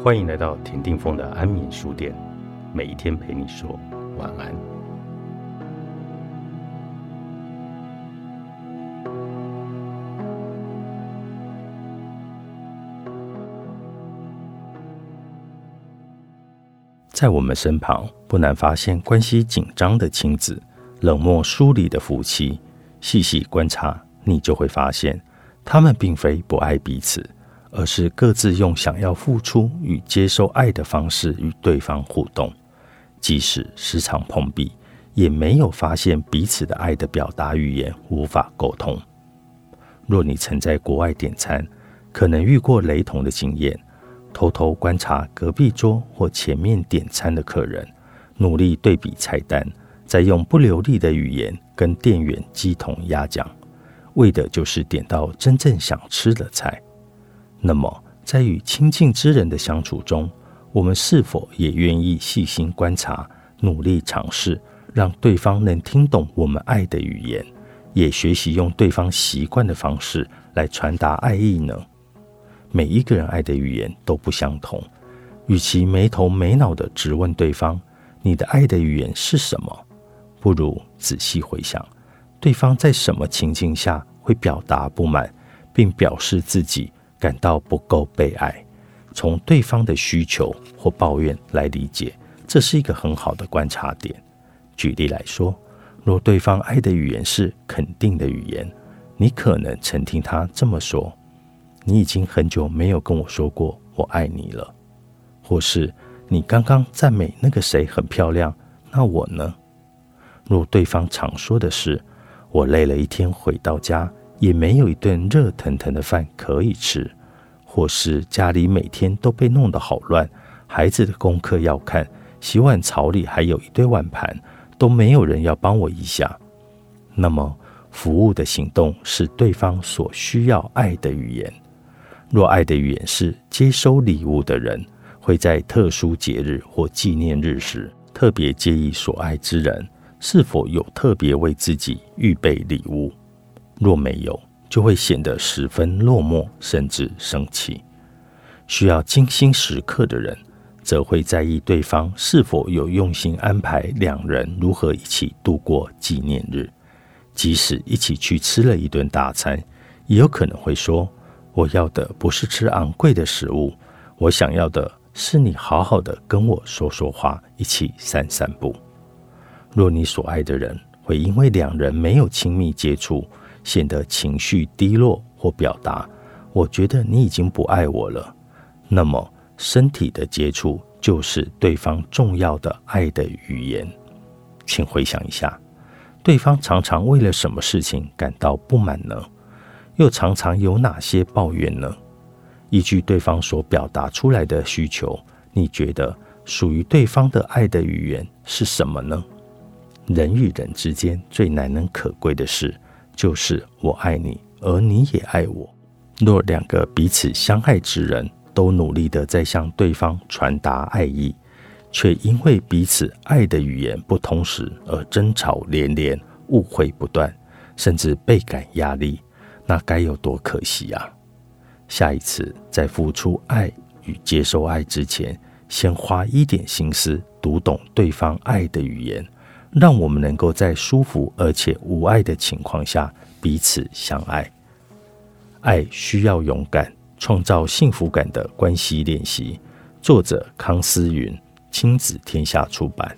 欢迎来到田定峰的安眠书店，每一天陪你说晚安。在我们身旁，不难发现关系紧张的亲子、冷漠疏离的夫妻。细细观察，你就会发现，他们并非不爱彼此。而是各自用想要付出与接受爱的方式与对方互动，即使时常碰壁，也没有发现彼此的爱的表达语言无法沟通。若你曾在国外点餐，可能遇过雷同的经验：偷偷观察隔壁桌或前面点餐的客人，努力对比菜单，再用不流利的语言跟店员鸡同鸭讲，为的就是点到真正想吃的菜。那么，在与亲近之人的相处中，我们是否也愿意细心观察、努力尝试，让对方能听懂我们爱的语言，也学习用对方习惯的方式来传达爱意呢？每一个人爱的语言都不相同，与其没头没脑的直问对方“你的爱的语言是什么”，不如仔细回想，对方在什么情境下会表达不满，并表示自己。感到不够被爱，从对方的需求或抱怨来理解，这是一个很好的观察点。举例来说，若对方爱的语言是肯定的语言，你可能曾听他这么说：“你已经很久没有跟我说过我爱你了。”或是“你刚刚赞美那个谁很漂亮，那我呢？”若对方常说的是：“我累了一天回到家。”也没有一顿热腾腾的饭可以吃，或是家里每天都被弄得好乱，孩子的功课要看，洗碗槽里还有一堆碗盘，都没有人要帮我一下。那么，服务的行动是对方所需要爱的语言。若爱的语言是接收礼物的人，会在特殊节日或纪念日时，特别介意所爱之人是否有特别为自己预备礼物。若没有，就会显得十分落寞，甚至生气。需要精心时刻的人，则会在意对方是否有用心安排两人如何一起度过纪念日。即使一起去吃了一顿大餐，也有可能会说：“我要的不是吃昂贵的食物，我想要的是你好好的跟我说说话，一起散散步。”若你所爱的人会因为两人没有亲密接触，显得情绪低落或表达，我觉得你已经不爱我了。那么，身体的接触就是对方重要的爱的语言。请回想一下，对方常常为了什么事情感到不满呢？又常常有哪些抱怨呢？依据对方所表达出来的需求，你觉得属于对方的爱的语言是什么呢？人与人之间最难能可贵的是。就是我爱你，而你也爱我。若两个彼此相爱之人都努力的在向对方传达爱意，却因为彼此爱的语言不同时而争吵连连、误会不断，甚至倍感压力，那该有多可惜啊！下一次在付出爱与接受爱之前，先花一点心思读懂对方爱的语言。让我们能够在舒服而且无爱的情况下彼此相爱。爱需要勇敢，创造幸福感的关系练习。作者：康思云，亲子天下出版。